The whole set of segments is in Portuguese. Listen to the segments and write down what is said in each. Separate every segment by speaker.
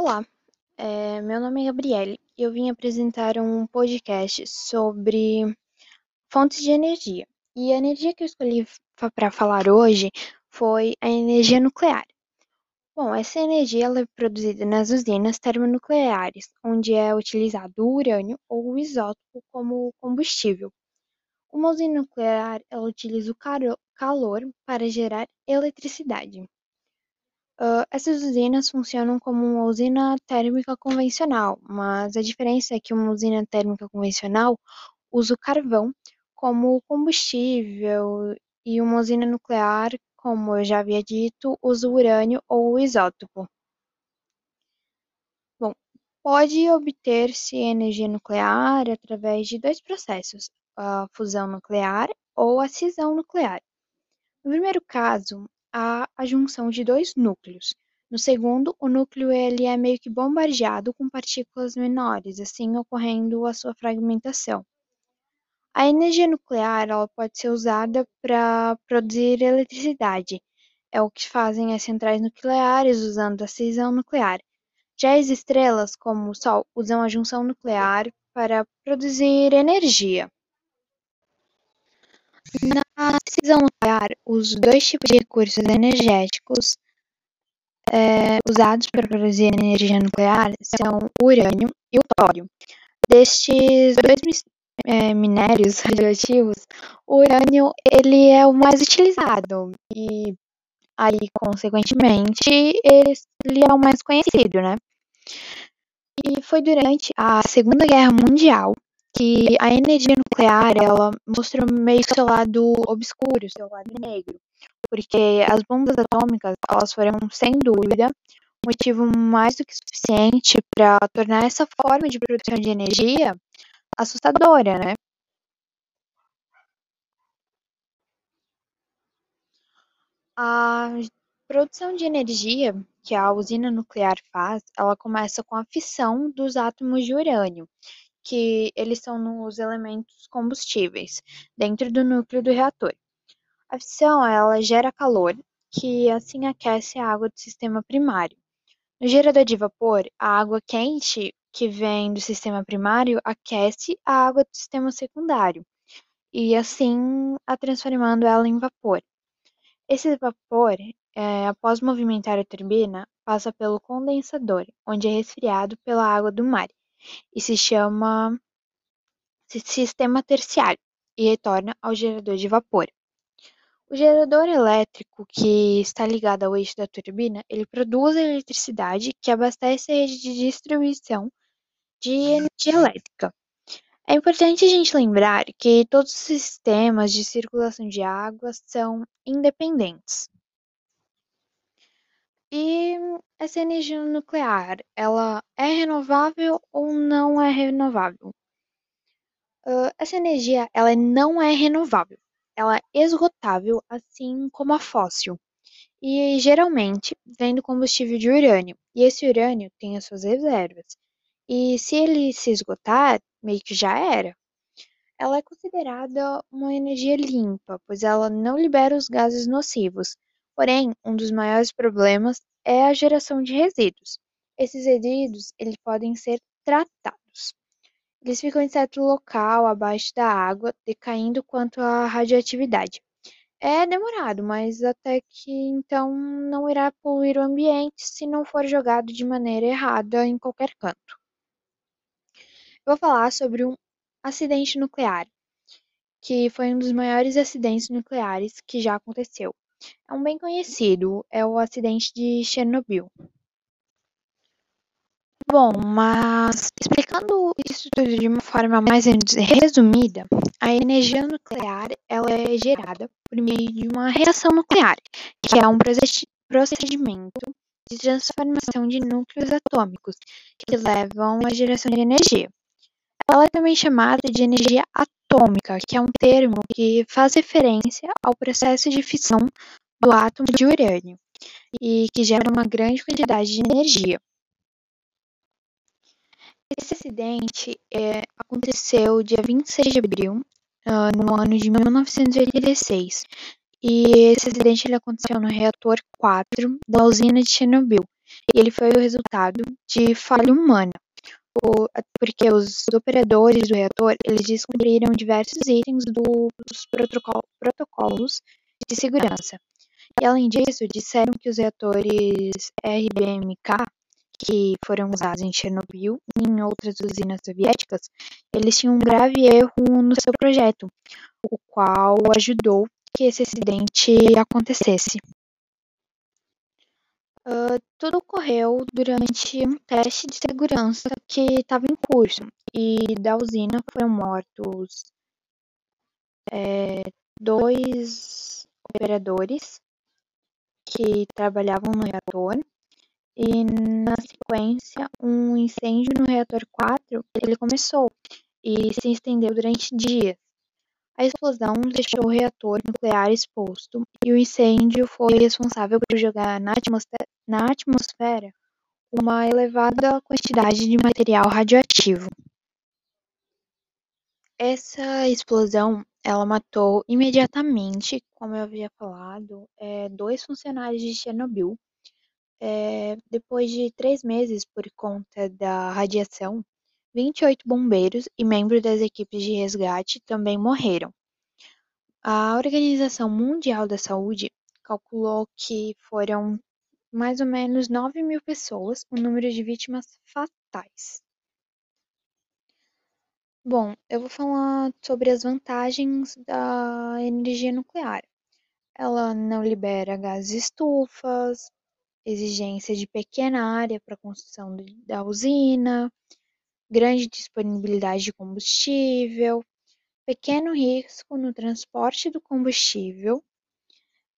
Speaker 1: Olá, é, meu nome é Gabriele e eu vim apresentar um podcast sobre fontes de energia. E a energia que eu escolhi para falar hoje foi a energia nuclear. Bom, essa energia é produzida nas usinas termonucleares, onde é utilizado o urânio ou o isótopo como combustível. Uma usina nuclear ela utiliza o calor para gerar eletricidade. Uh, essas usinas funcionam como uma usina térmica convencional, mas a diferença é que uma usina térmica convencional usa o carvão como combustível e uma usina nuclear, como eu já havia dito, usa o urânio ou o isótopo. Bom, pode obter-se energia nuclear através de dois processos, a fusão nuclear ou a cisão nuclear. No primeiro caso, há a junção de dois núcleos. No segundo, o núcleo ele é meio que bombardeado com partículas menores, assim ocorrendo a sua fragmentação. A energia nuclear ela pode ser usada para produzir eletricidade. É o que fazem as centrais nucleares usando a cisão nuclear. Já as estrelas, como o Sol, usam a junção nuclear para produzir energia. Na cisão nuclear, os dois tipos de recursos energéticos é, usados para produzir energia nuclear são o urânio e o tório. Destes dois é, minérios radioativos, o urânio ele é o mais utilizado e aí, consequentemente, ele é o mais conhecido, né? E foi durante a Segunda Guerra Mundial que a energia nuclear ela mostra meio seu lado obscuro, seu lado negro, porque as bombas atômicas elas foram sem dúvida motivo mais do que suficiente para tornar essa forma de produção de energia assustadora, né? A produção de energia que a usina nuclear faz, ela começa com a fissão dos átomos de urânio, que eles são nos elementos combustíveis dentro do núcleo do reator. A fissão ela gera calor, que assim aquece a água do sistema primário. No gerador de vapor, a água quente que vem do sistema primário aquece a água do sistema secundário e assim a transformando ela em vapor. Esse vapor, é, após movimentar a turbina, passa pelo condensador, onde é resfriado pela água do mar e se chama sistema terciário e retorna ao gerador de vapor. O gerador elétrico que está ligado ao eixo da turbina, ele produz a eletricidade que abastece a rede de distribuição de energia elétrica. É importante a gente lembrar que todos os sistemas de circulação de água são independentes. E essa energia nuclear, ela é renovável ou não é renovável? Uh, essa energia, ela não é renovável. Ela é esgotável, assim como a fóssil. E geralmente vem do combustível de urânio. E esse urânio tem as suas reservas. E se ele se esgotar, meio que já era. Ela é considerada uma energia limpa, pois ela não libera os gases nocivos, Porém, um dos maiores problemas é a geração de resíduos. Esses resíduos eles podem ser tratados. Eles ficam em certo local abaixo da água, decaindo quanto à radioatividade. É demorado, mas até que então não irá poluir o ambiente se não for jogado de maneira errada em qualquer canto. Eu vou falar sobre um acidente nuclear, que foi um dos maiores acidentes nucleares que já aconteceu. É um bem conhecido, é o acidente de Chernobyl. Bom, mas explicando isso tudo de uma forma mais resumida, a energia nuclear ela é gerada por meio de uma reação nuclear, que é um procedimento de transformação de núcleos atômicos que levam à geração de energia. Ela é também chamada de energia atômica, que é um termo que faz referência ao processo de fissão do átomo de urânio e que gera uma grande quantidade de energia. Esse acidente é, aconteceu dia 26 de abril, uh, no ano de 1986, e esse acidente ele aconteceu no reator 4 da usina de Chernobyl, ele foi o resultado de falha humana, porque os operadores do reator eles descobriram diversos itens dos protocolos de segurança. E além disso, disseram que os reatores RBMK, que foram usados em Chernobyl e em outras usinas soviéticas, eles tinham um grave erro no seu projeto, o qual ajudou que esse acidente acontecesse. Uh, tudo ocorreu durante um teste de segurança que estava em curso e da usina foram mortos é, dois operadores que trabalhavam no reator e na sequência um incêndio no reator 4 ele começou e se estendeu durante dias. A explosão deixou o reator nuclear exposto e o incêndio foi responsável por jogar na atmosfera, na atmosfera uma elevada quantidade de material radioativo. Essa explosão ela matou imediatamente, como eu havia falado, é, dois funcionários de Chernobyl. É, depois de três meses por conta da radiação, 28 bombeiros e membros das equipes de resgate também morreram. A Organização Mundial da Saúde calculou que foram mais ou menos 9 mil pessoas o número de vítimas fatais. Bom, eu vou falar sobre as vantagens da energia nuclear. Ela não libera gases estufas, exigência de pequena área para a construção da usina, grande disponibilidade de combustível, pequeno risco no transporte do combustível,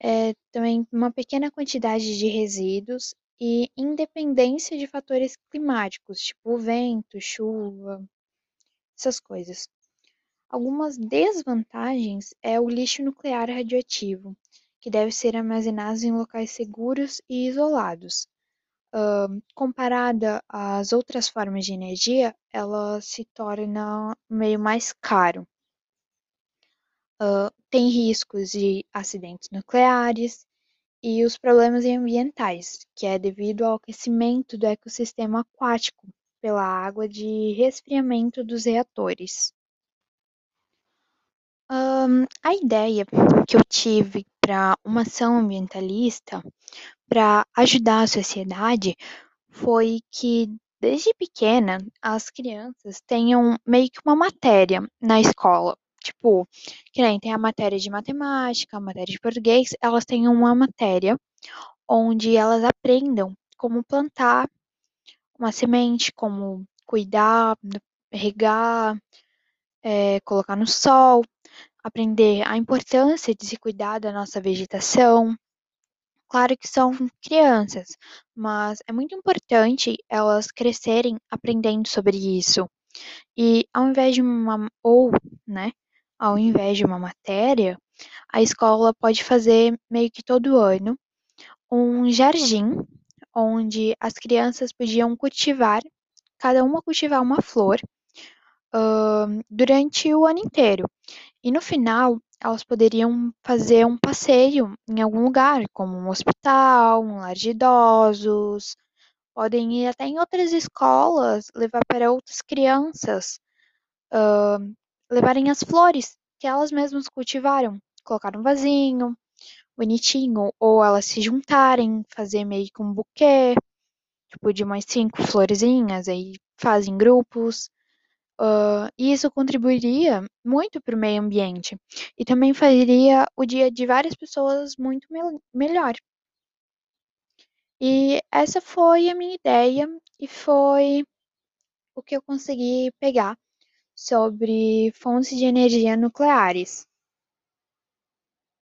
Speaker 1: é, também uma pequena quantidade de resíduos e independência de fatores climáticos, tipo vento, chuva, essas coisas. Algumas desvantagens é o lixo nuclear radioativo, que deve ser armazenado em locais seguros e isolados. Uh, comparada às outras formas de energia, ela se torna meio mais caro. Uh, tem riscos de acidentes nucleares e os problemas ambientais, que é devido ao aquecimento do ecossistema aquático pela água de resfriamento dos reatores. Um, a ideia que eu tive para uma ação ambientalista para ajudar a sociedade foi que desde pequena as crianças tenham meio que uma matéria na escola. Tipo, que nem tem a matéria de matemática, a matéria de português, elas têm uma matéria onde elas aprendam como plantar uma semente, como cuidar, regar, é, colocar no sol, aprender a importância de se cuidar da nossa vegetação. Claro que são crianças, mas é muito importante elas crescerem aprendendo sobre isso. E ao invés de uma ou, né, ao invés de uma matéria, a escola pode fazer meio que todo ano um jardim onde as crianças podiam cultivar, cada uma cultivar uma flor uh, durante o ano inteiro. E no final, elas poderiam fazer um passeio em algum lugar, como um hospital, um lar de idosos, podem ir até em outras escolas, levar para outras crianças, uh, levarem as flores que elas mesmas cultivaram, colocar um vasinho bonitinho, ou elas se juntarem, fazer meio que um buquê, tipo de umas cinco florezinhas, aí fazem grupos. Uh, e isso contribuiria muito para o meio ambiente e também faria o dia de várias pessoas muito me melhor. E essa foi a minha ideia e foi o que eu consegui pegar sobre fontes de energia nucleares.